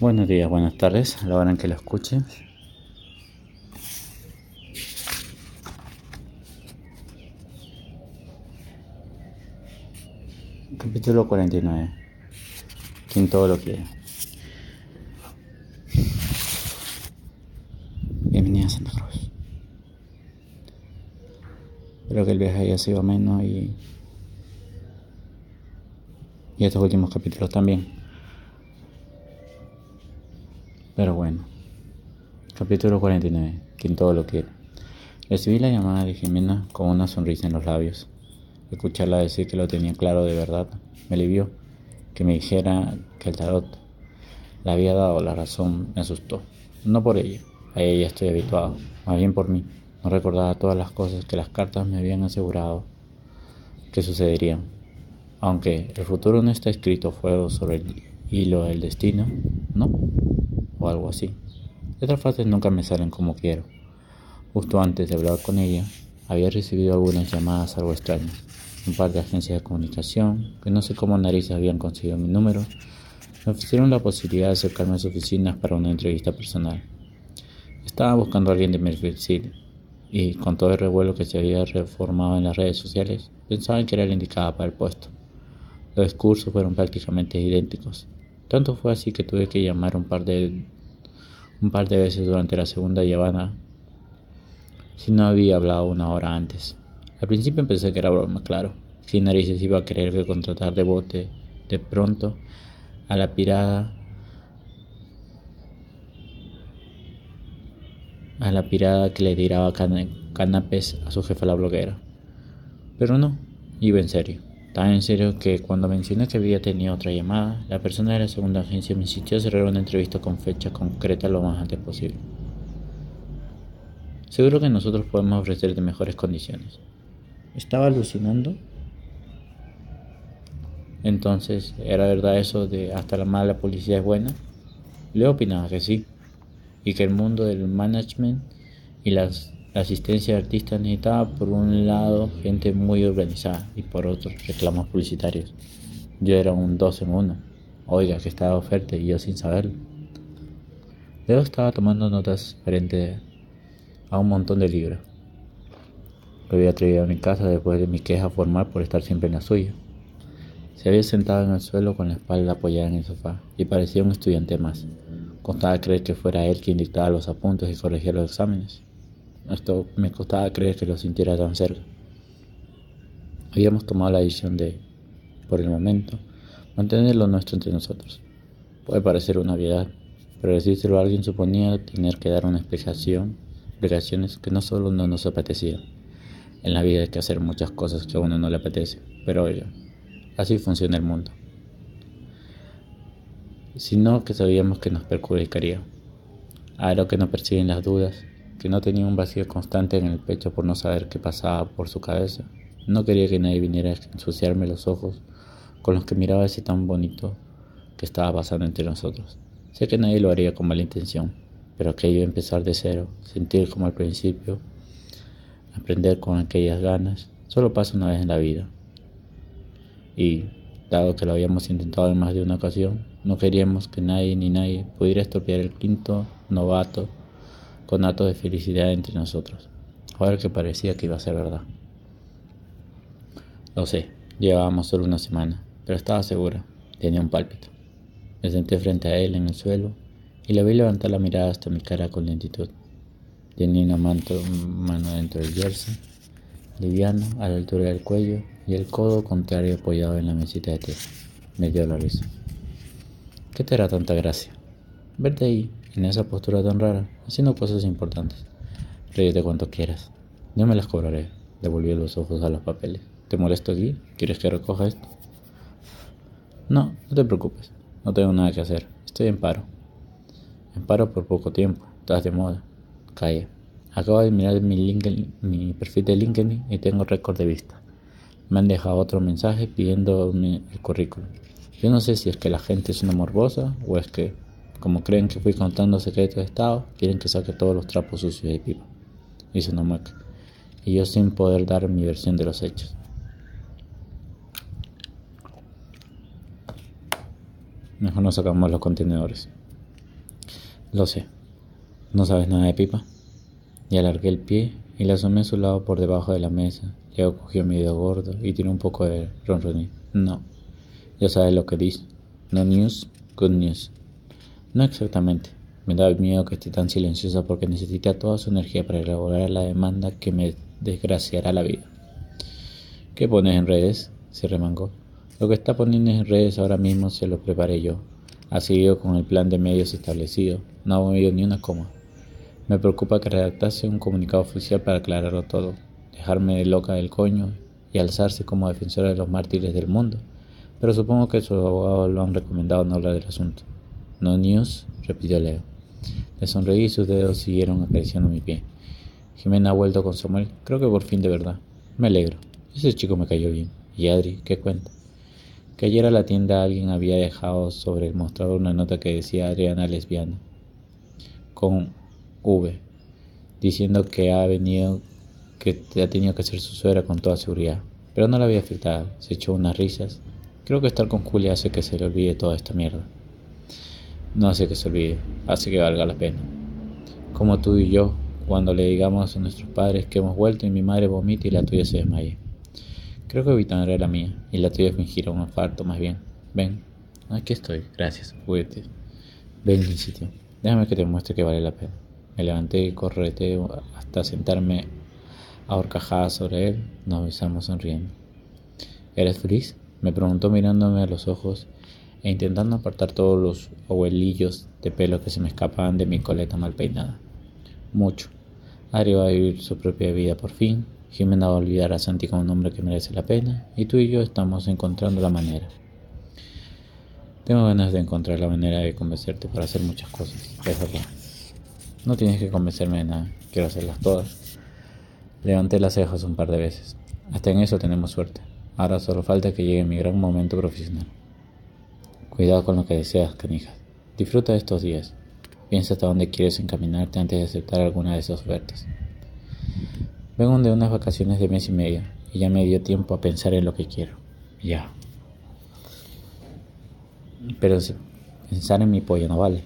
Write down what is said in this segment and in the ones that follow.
Buenos días, buenas tardes, a la hora en que lo escuchen. Capítulo 49. Quien todo lo quiere. Bienvenida a Santa Cruz. Espero que el viaje haya sido menos y, y estos últimos capítulos también. Pero bueno. Capítulo 49. Quien todo lo quiere. Recibí la llamada de Jimena con una sonrisa en los labios. Escucharla decir que lo tenía claro de verdad me alivió. Que me dijera que el tarot le había dado la razón me asustó. No por ella, a ella estoy habituado, más bien por mí. No recordaba todas las cosas que las cartas me habían asegurado que sucederían. Aunque el futuro no está escrito fuego sobre el hilo del destino, ¿no? O algo así. Otras frases nunca me salen como quiero. Justo antes de hablar con ella, había recibido algunas llamadas algo extrañas. Un par de agencias de comunicación, que no sé cómo narices habían conseguido mi número, me ofrecieron la posibilidad de acercarme a sus oficinas para una entrevista personal. Estaba buscando a alguien de Merced y con todo el revuelo que se había reformado en las redes sociales, pensaban que era la indicada para el puesto. Los discursos fueron prácticamente idénticos, tanto fue así que tuve que llamar un par de, un par de veces durante la segunda llamada si no había hablado una hora antes. Al principio pensé que era broma, claro. Si narices iba a querer que contratar de bote de pronto a la pirada a la pirada que le tiraba canapes a su jefa la bloguera. Pero no, iba en serio. Tan en serio que cuando mencioné que había tenido otra llamada, la persona de la segunda agencia me insistió a cerrar una entrevista con fecha concreta lo más antes posible. Seguro que nosotros podemos ofrecerte mejores condiciones. ¿Estaba alucinando? Entonces, ¿era verdad eso de hasta la mala policía es buena? Le opinaba que sí, y que el mundo del management y las la asistencia de artistas necesitaba por un lado gente muy organizada y por otro reclamos publicitarios. Yo era un dos en uno. Oiga, que estaba oferta y yo sin saberlo. Luego estaba tomando notas frente a un montón de libros. Lo había traído a mi casa después de mi queja formal por estar siempre en la suya. Se había sentado en el suelo con la espalda apoyada en el sofá y parecía un estudiante más. Costaba creer que fuera él quien dictaba los apuntes y corregía los exámenes. Esto me costaba creer que lo sintiera tan cerca. Habíamos tomado la decisión de, por el momento, mantener lo nuestro entre nosotros. Puede parecer una obviedad, pero decírselo a alguien suponía tener que dar una explicación, explicaciones que no solo no nos apetecían. En la vida hay que hacer muchas cosas que a uno no le apetece, pero oye, así funciona el mundo. Sino que sabíamos que nos perjudicaría. Ahora que nos persiguen las dudas, que no tenía un vacío constante en el pecho por no saber qué pasaba por su cabeza. No quería que nadie viniera a ensuciarme los ojos con los que miraba ese tan bonito que estaba pasando entre nosotros. Sé que nadie lo haría con mala intención, pero aquello empezar de cero, sentir como al principio, aprender con aquellas ganas, solo pasa una vez en la vida. Y, dado que lo habíamos intentado en más de una ocasión, no queríamos que nadie ni nadie pudiera estropear el quinto novato con actos de felicidad entre nosotros, ahora que parecía que iba a ser verdad. Lo sé, llevábamos solo una semana, pero estaba segura, tenía un pálpito. Me senté frente a él en el suelo y le vi levantar la mirada hasta mi cara con lentitud. Tenía una mano dentro del jersey, liviano a la altura del cuello y el codo contrario apoyado en la mesita de té. Me dio la risa. ¿Qué te hará tanta gracia? Verte ahí, en esa postura tan rara, haciendo cosas importantes. Ríete cuanto quieras. Yo me las cobraré. Devolví los ojos a los papeles. ¿Te molesto aquí? ¿Quieres que recoja esto? No, no te preocupes. No tengo nada que hacer. Estoy en paro. En paro por poco tiempo. Estás de moda. Calle. Acabo de mirar mi, mi perfil de LinkedIn y tengo récord de vista. Me han dejado otro mensaje pidiendo el currículum. Yo no sé si es que la gente es una morbosa o es que como creen que fui contando secretos de Estado, quieren que saque todos los trapos sucios de pipa. Una mueca. Y yo sin poder dar mi versión de los hechos. Mejor no sacamos los contenedores. Lo sé. ¿No sabes nada de pipa? Y alargué el pie y la asomé a su lado por debajo de la mesa. Luego cogió mi dedo gordo y tiró un poco de ronroní. No. Ya sabes lo que dice. No news, good news. No exactamente. Me da miedo que esté tan silenciosa porque necesita toda su energía para elaborar la demanda que me desgraciará la vida. ¿Qué pones en redes? se remangó. Lo que está poniendo en redes ahora mismo se lo preparé yo. Ha seguido con el plan de medios establecido. No ha movido ni una coma. Me preocupa que redactase un comunicado oficial para aclararlo todo, dejarme de loca del coño y alzarse como defensora de los mártires del mundo. Pero supongo que sus abogados lo han recomendado no hablar del asunto. No news, repitió Leo. Le sonreí y sus dedos siguieron acariciando mi pie. Jimena ha vuelto con Samuel, creo que por fin de verdad. Me alegro. Ese chico me cayó bien. ¿Y Adri, qué cuenta? Que ayer a la tienda alguien había dejado sobre el mostrador una nota que decía Adriana lesbiana. Con V. Diciendo que ha venido, que ha tenido que ser su suegra con toda seguridad. Pero no la había afectado. Se echó unas risas. Creo que estar con Julia hace que se le olvide toda esta mierda. No hace que se olvide, hace que valga la pena. Como tú y yo, cuando le digamos a nuestros padres que hemos vuelto y mi madre vomita y la tuya se desmaye. Creo que evitaré la mía y la tuya fingirá un infarto más bien. Ven, aquí estoy, gracias, juguete. Ven, mi sitio, déjame que te muestre que vale la pena. Me levanté y correté hasta sentarme a horcajadas sobre él. Nos besamos sonriendo. ¿Eres feliz? Me preguntó mirándome a los ojos e intentando apartar todos los abuelillos de pelo que se me escapaban de mi coleta mal peinada. Mucho. Ari va a vivir su propia vida por fin, Jimena va a olvidar a Santi como un hombre que merece la pena, y tú y yo estamos encontrando la manera. Tengo ganas de encontrar la manera de convencerte para hacer muchas cosas, es verdad. No tienes que convencerme de nada, quiero hacerlas todas. Levanté las cejas un par de veces. Hasta en eso tenemos suerte. Ahora solo falta que llegue mi gran momento profesional. Cuidado con lo que deseas, canija. Disfruta de estos días. Piensa hasta dónde quieres encaminarte antes de aceptar alguna de esas ofertas. Vengo de unas vacaciones de mes y medio y ya me dio tiempo a pensar en lo que quiero. Ya. Pero pensar en mi pollo no vale.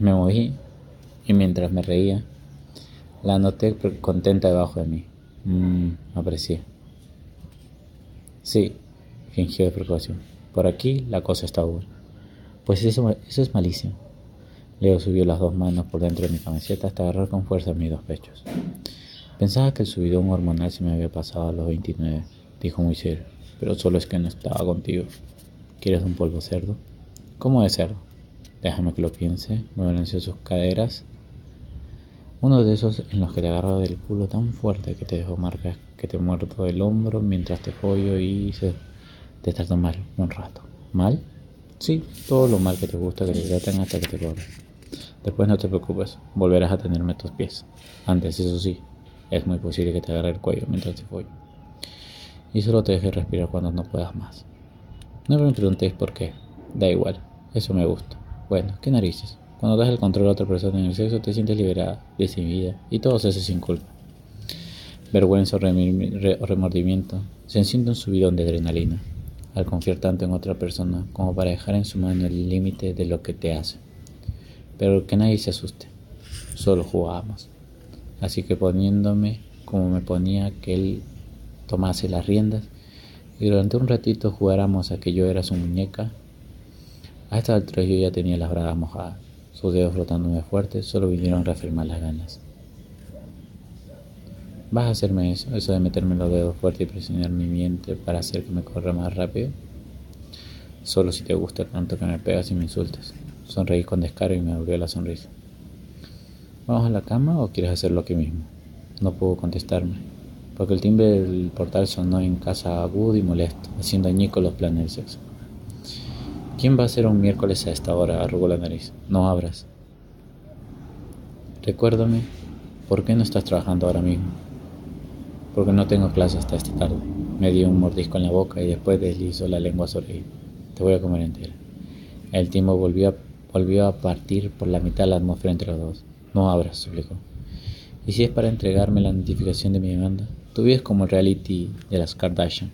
Me moví y mientras me reía, la noté contenta debajo de mí. Mmm, aprecié. Sí, fingió de preocupación. Por aquí la cosa está buena. Pues eso, es malísimo. Leo subió las dos manos por dentro de mi camiseta hasta agarrar con fuerza mis dos pechos. Pensaba que el subidón hormonal se me había pasado a los 29, dijo muy serio, pero solo es que no estaba contigo. ¿Quieres un polvo cerdo? ¿Cómo de cerdo? Déjame que lo piense, me balanceó sus caderas. Uno de esos en los que te agarro del culo tan fuerte que te dejo marcas, que te muerdo el hombro mientras te follo y se te trato mal un rato. ¿Mal? Sí, todo lo mal que te gusta que te traten hasta que te cobren. Después no te preocupes, volverás a tenerme tus pies. Antes, eso sí, es muy posible que te agarre el cuello mientras te follo. Y solo te deje respirar cuando no puedas más. No me preguntéis por qué. Da igual, eso me gusta. Bueno, ¿qué narices? Cuando das el control a otra persona en el sexo te sientes liberada, decidida y todo se hace sin culpa. Vergüenza o remordimiento se enciende un subidón de adrenalina al confiar tanto en otra persona como para dejar en su mano el límite de lo que te hace. Pero que nadie se asuste, solo jugábamos. Así que poniéndome como me ponía que él tomase las riendas y durante un ratito jugáramos a que yo era su muñeca, a esta altura yo ya tenía las bragas mojadas, sus dedos frotándome fuerte, solo vinieron a reafirmar las ganas. ¿Vas a hacerme eso? Eso de meterme los dedos fuerte y presionar mi vientre para hacer que me corra más rápido. Solo si te gusta tanto que me pegas y me insultas. Sonreí con descaro y me volvió la sonrisa. ¿Vamos a la cama o quieres hacerlo aquí mismo? No pudo contestarme, porque el timbre del portal sonó en casa agudo y molesto, haciendo añicos los planes del sexo. ¿Quién va a ser un miércoles a esta hora? arrugó la nariz. No abras. Recuérdame, ¿por qué no estás trabajando ahora mismo? Porque no tengo clase hasta esta tarde. Me dio un mordisco en la boca y después deslizó la lengua sobre él. Te voy a comer entera. El timo volvió a, volvió a partir por la mitad de la atmósfera entre los dos. No abras, suplicó. ¿Y si es para entregarme la notificación de mi demanda? Tu vida es como el reality de las Kardashian.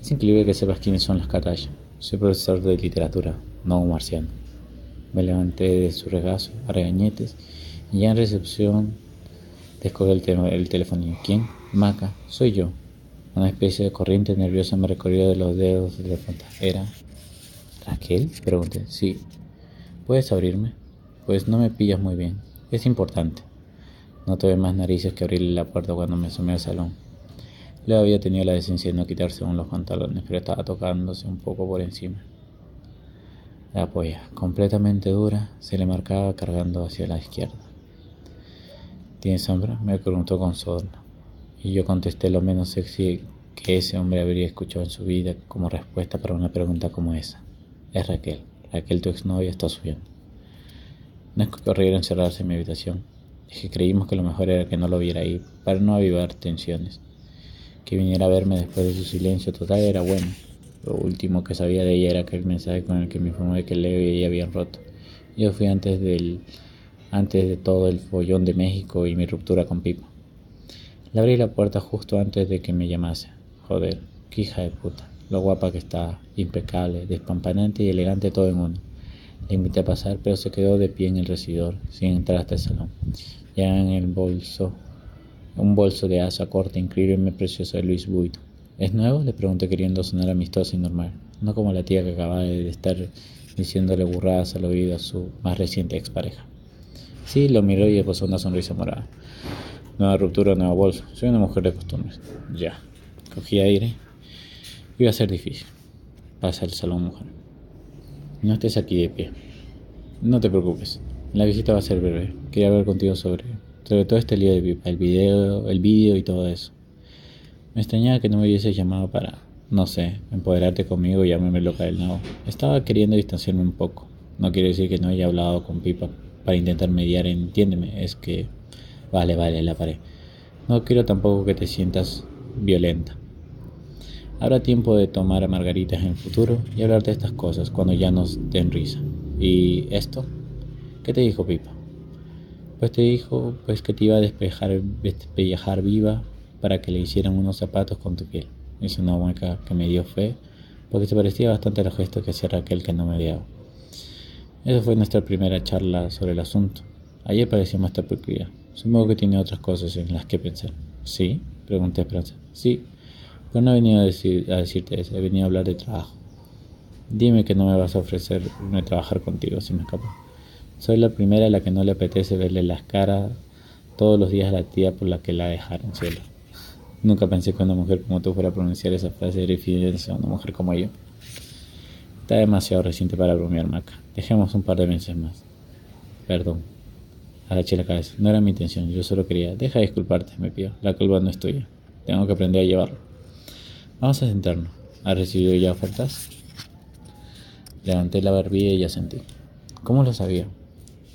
Es increíble que sepas quiénes son las Kardashian. Soy profesor de literatura, no un marciano. Me levanté de su regazo a regañetes y ya en recepción descolgué el, el teléfono. ¿Quién? Maca, soy yo. Una especie de corriente nerviosa me recorrió de los dedos de la punta. ¿Era Raquel? Pregunté. Sí. ¿Puedes abrirme? Pues no me pillas muy bien. Es importante. No tuve más narices que abrirle la puerta cuando me asomé al salón. Leo había tenido la decencia de no quitarse aún los pantalones, pero estaba tocándose un poco por encima. La polla, completamente dura, se le marcaba cargando hacia la izquierda. ¿Tienes hambre? me preguntó con sorna. Y yo contesté lo menos sexy que ese hombre habría escuchado en su vida como respuesta para una pregunta como esa. Es Raquel. Raquel, tu exnovia, está subiendo. No a encerrarse en mi habitación. Que creímos que lo mejor era que no lo viera ahí, para no avivar tensiones. Que viniera a verme después de su silencio total era bueno. Lo último que sabía de ella era aquel mensaje con el que me informó de que Leo y ella habían roto. Yo fui antes del antes de todo el follón de México y mi ruptura con Pipo. Le abrí la puerta justo antes de que me llamase. Joder, qué hija de puta. Lo guapa que estaba, impecable, despampanante y elegante todo en uno. Le invité a pasar, pero se quedó de pie en el recibidor, sin entrar hasta el salón. Ya en el bolso, un bolso de asa corta, increíblemente precioso de Luis Vuitton. ¿Es nuevo? Le pregunté queriendo sonar amistoso y normal, no como la tía que acababa de estar diciéndole burradas al oído a su más reciente expareja. Sí, lo miró y puso una sonrisa morada. Nueva ruptura, nueva bolsa. Soy una mujer de costumbres. Ya. Cogí aire. Iba a ser difícil. Pasa al salón, mujer. No estés aquí de pie. No te preocupes. La visita va a ser breve. Quería hablar contigo sobre, sobre todo este lío de el video, el vídeo y todo eso. Me extrañaba que no me hubieses llamado para, no sé, empoderarte conmigo y llamarme loca del nabo. Estaba queriendo distanciarme un poco. No quiere decir que no haya hablado con Pipa para intentar mediar, entiéndeme, es que... Vale, vale, la paré. No quiero tampoco que te sientas violenta. Habrá tiempo de tomar a margaritas en el futuro y hablar de estas cosas cuando ya nos den risa. ¿Y esto? ¿Qué te dijo Pipa? Pues te dijo pues que te iba a despejar, despellejar viva para que le hicieran unos zapatos con tu piel. Hizo una mueca que me dio fe, porque se parecía bastante a los gestos que hacía Raquel que no me. Esa fue nuestra primera charla sobre el asunto. Ayer parecía más peculiar. Supongo que tiene otras cosas en las que pensar. ¿Sí? Pregunté a Esperanza. Sí, pero no he venido a, decir, a decirte eso, he venido a hablar de trabajo. Dime que no me vas a ofrecerme trabajar contigo, si me escapo. Soy la primera a la que no le apetece verle las caras todos los días a la tía por la que la dejaron cielo. Nunca pensé que una mujer como tú fuera a pronunciar esa frase de referencia a una mujer como yo. Está demasiado reciente para bromear, Maca. Dejemos un par de meses más. Perdón. Agaché la cabeza. No era mi intención. Yo solo quería. Deja de disculparte, me pido. La culpa no es tuya. Tengo que aprender a llevarlo. Vamos a sentarnos. ¿Has recibido ya ofertas? Levanté la barbilla y ya sentí. ¿Cómo lo sabía?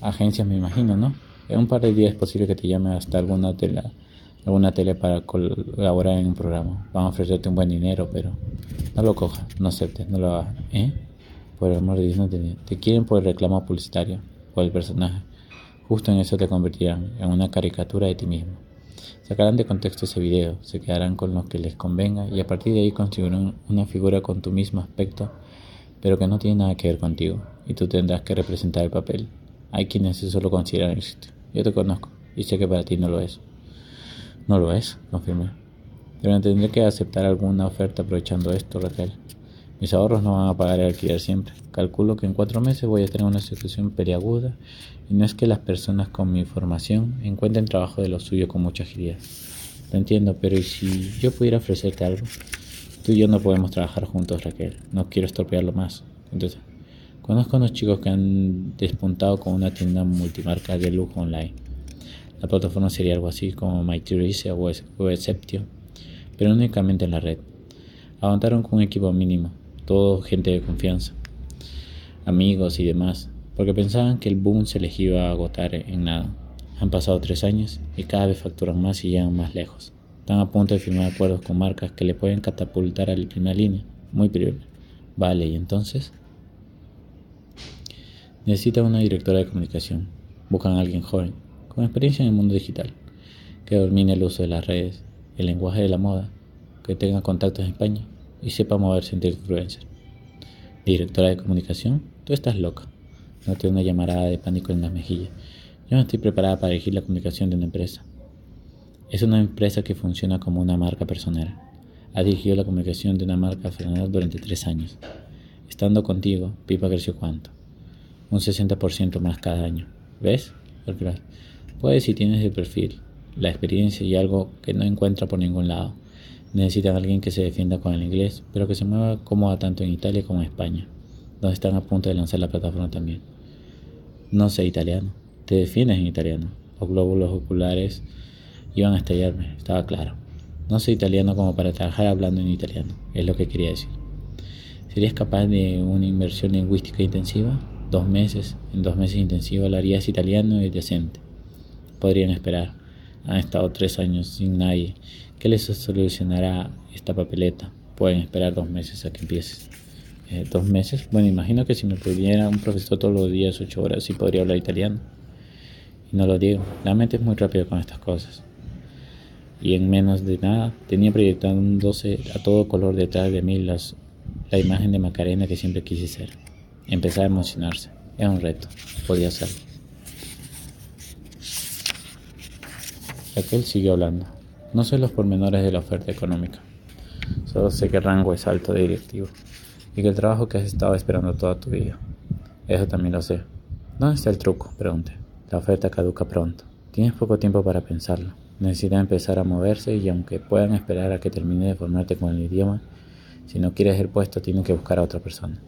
Agencias me imagino, ¿no? En un par de días es posible que te llame hasta alguna tela alguna tele para colaborar en un programa. Van a ofrecerte un buen dinero, pero no lo cojas, no aceptes, no lo hagas. ¿Eh? Por el amor de Dios, no te, te quieren por el reclamo publicitario, por el personaje. Justo en eso te convertirán en una caricatura de ti mismo. Sacarán de contexto ese video, se quedarán con lo que les convenga y a partir de ahí construirán una figura con tu mismo aspecto, pero que no tiene nada que ver contigo, y tú tendrás que representar el papel. Hay quienes eso lo consideran éxito. Yo te conozco y sé que para ti no lo es. No lo es, confirmé. Pero tendré que aceptar alguna oferta aprovechando esto, Raquel. Mis ahorros no van a pagar el alquiler siempre. Calculo que en cuatro meses voy a tener una situación periaguda y no es que las personas con mi formación encuentren trabajo de lo suyo con mucha agilidad. Lo entiendo, pero ¿y si yo pudiera ofrecerte algo? Tú y yo no podemos trabajar juntos, Raquel. No quiero estropearlo más. Entonces, conozco a unos chicos que han despuntado con una tienda multimarca de lujo online. La plataforma sería algo así como MyTeresa o Exceptio, pero únicamente en la red. Aguantaron con un equipo mínimo, todo gente de confianza, amigos y demás, porque pensaban que el boom se les iba a agotar en nada. Han pasado tres años y cada vez facturan más y llegan más lejos. Están a punto de firmar acuerdos con marcas que le pueden catapultar a la primera línea. Muy priable. Vale, ¿y entonces? Necesita una directora de comunicación. Buscan a alguien joven, con experiencia en el mundo digital, que domine el uso de las redes, el lenguaje de la moda, que tenga contactos en España y sepa moverse entre influencers. Directora de comunicación, tú estás loca. Noté una llamarada de pánico en la mejilla. Yo no estoy preparada para dirigir la comunicación de una empresa. Es una empresa que funciona como una marca personal. Ha dirigido la comunicación de una marca personal durante tres años. Estando contigo, Pipa creció cuánto? Un 60% más cada año. ¿Ves? Puedes si tienes el perfil, la experiencia y algo que no encuentra por ningún lado. Necesitan alguien que se defienda con el inglés, pero que se mueva cómoda tanto en Italia como en España, donde están a punto de lanzar la plataforma también. No sé italiano. Te defiendes en italiano. Los glóbulos oculares iban a estallarme, estaba claro. No sé italiano como para trabajar hablando en italiano, es lo que quería decir. ¿Serías capaz de una inversión lingüística intensiva? Dos meses, en dos meses intensivos hablarías italiano y decente. Podrían esperar. Han estado tres años sin nadie. ¿Qué les solucionará esta papeleta? Pueden esperar dos meses a que empieces. Eh, ¿Dos meses? Bueno, imagino que si me pudiera un profesor todos los días, ocho horas, sí podría hablar italiano. Y no lo digo, la mente es muy rápida con estas cosas. Y en menos de nada tenía proyectándose a todo color detrás de mí las, la imagen de Macarena que siempre quise ser. Empezaba a emocionarse. Era un reto. Podía hacerlo. Aquel siguió hablando. No sé los pormenores de la oferta económica. Solo sé que el rango es alto de directivo y que el trabajo que has estado esperando toda tu vida. Eso también lo sé. ¿Dónde está el truco? Pregunté. La oferta caduca pronto. Tienes poco tiempo para pensarlo. Necesitas empezar a moverse y aunque puedan esperar a que termine de formarte con el idioma, si no quieres el puesto tienes que buscar a otra persona.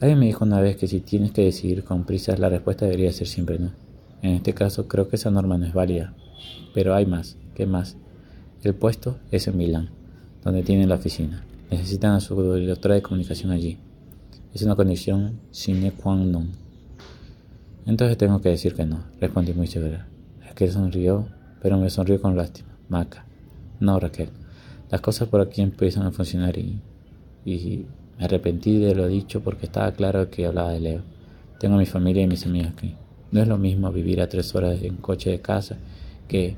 Alguien me dijo una vez que si tienes que decidir con prisas la respuesta debería ser siempre no. En este caso creo que esa norma no es válida. Pero hay más. ¿Qué más? El puesto es en Milán, donde tienen la oficina. Necesitan a su doctora de comunicación allí. Es una condición sine qua non. Entonces tengo que decir que no, respondí muy severa. Raquel sonrió, pero me sonrió con lástima. Maca. No, Raquel. Las cosas por aquí empiezan a funcionar y, y me arrepentí de lo dicho porque estaba claro que hablaba de Leo. Tengo a mi familia y mis amigos aquí. No es lo mismo vivir a tres horas en coche de casa que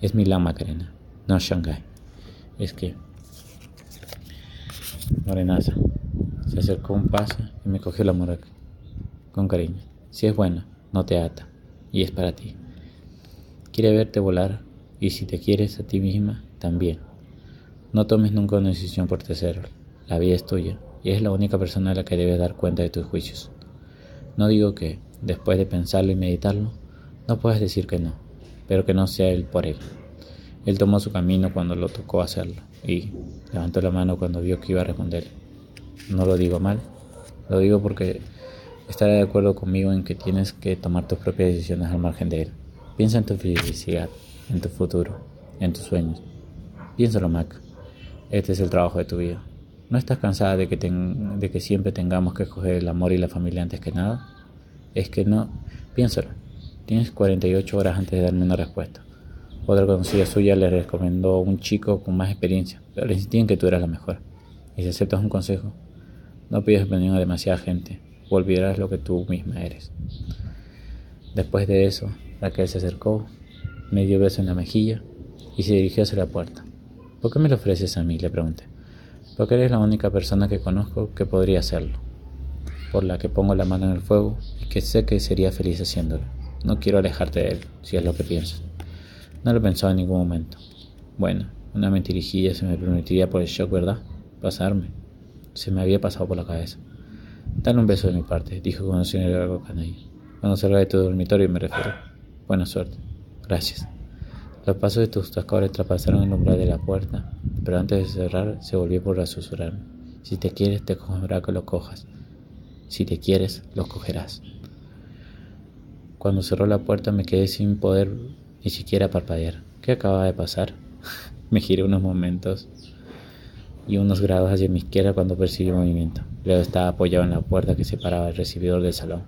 es Milán Macarena, no Shanghai. Es que Morenaza se acercó un paso y me cogió la muraca con cariño. Si es bueno, no te ata, y es para ti. Quiere verte volar, y si te quieres a ti misma, también. No tomes nunca una decisión por tercero. La vida es tuya, y es la única persona a la que debes dar cuenta de tus juicios. No digo que, después de pensarlo y meditarlo, no puedas decir que no, pero que no sea él por él. Él tomó su camino cuando lo tocó hacerlo, y levantó la mano cuando vio que iba a responder. No lo digo mal, lo digo porque estará de acuerdo conmigo en que tienes que tomar tus propias decisiones al margen de él. Piensa en tu felicidad, en tu futuro, en tus sueños. Piénsalo, Mac. Este es el trabajo de tu vida. ¿No estás cansada de que, de que siempre tengamos que escoger el amor y la familia antes que nada? Es que no. Piénsalo. Tienes 48 horas antes de darme una respuesta. Otra conocida suya le recomendó un chico con más experiencia, pero le insistí en que tú eras la mejor. Y si aceptas un consejo, no pidas opinión a demasiada gente olvidarás lo que tú misma eres. Después de eso, Raquel se acercó, me dio beso en la mejilla y se dirigió hacia la puerta. ¿Por qué me lo ofreces a mí? le pregunté. Porque eres la única persona que conozco que podría hacerlo, por la que pongo la mano en el fuego y que sé que sería feliz haciéndolo. No quiero alejarte de él, si es lo que piensas. No lo pensaba en ningún momento. Bueno, una mentirijilla se me permitiría por el shock, ¿verdad? Pasarme. Se me había pasado por la cabeza. Dale un beso de mi parte, dijo con un señor canalla. Cuando salga de tu dormitorio me refiero. Buena suerte. Gracias. Los pasos de tus tacones traspasaron el umbral de la puerta, pero antes de cerrar se volvió por susurrarme. Si te quieres, te cogerá que lo cojas. Si te quieres, lo cogerás. Cuando cerró la puerta me quedé sin poder ni siquiera parpadear. ¿Qué acaba de pasar? me giré unos momentos y unos grados hacia mi izquierda cuando percibí movimiento. Leo estaba apoyado en la puerta que separaba el recibidor del salón,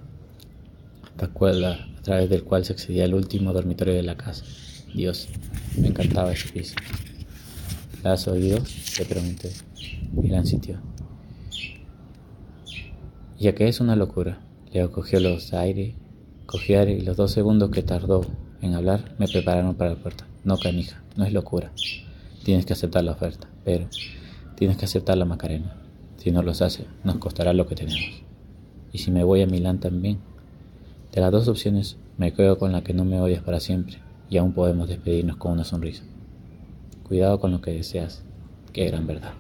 la cuerda a través del cual se accedía al último dormitorio de la casa. Dios, me encantaba ese piso. ¿La has oído? Le pregunté. Milan sintió. Ya que es una locura. Leo cogió los aires, aire y los dos segundos que tardó en hablar me prepararon para la puerta. No, canija, no es locura. Tienes que aceptar la oferta, pero Tienes que aceptar la Macarena. Si no los hace, nos costará lo que tenemos. Y si me voy a Milán también. De las dos opciones, me quedo con la que no me odias para siempre y aún podemos despedirnos con una sonrisa. Cuidado con lo que deseas, qué gran verdad.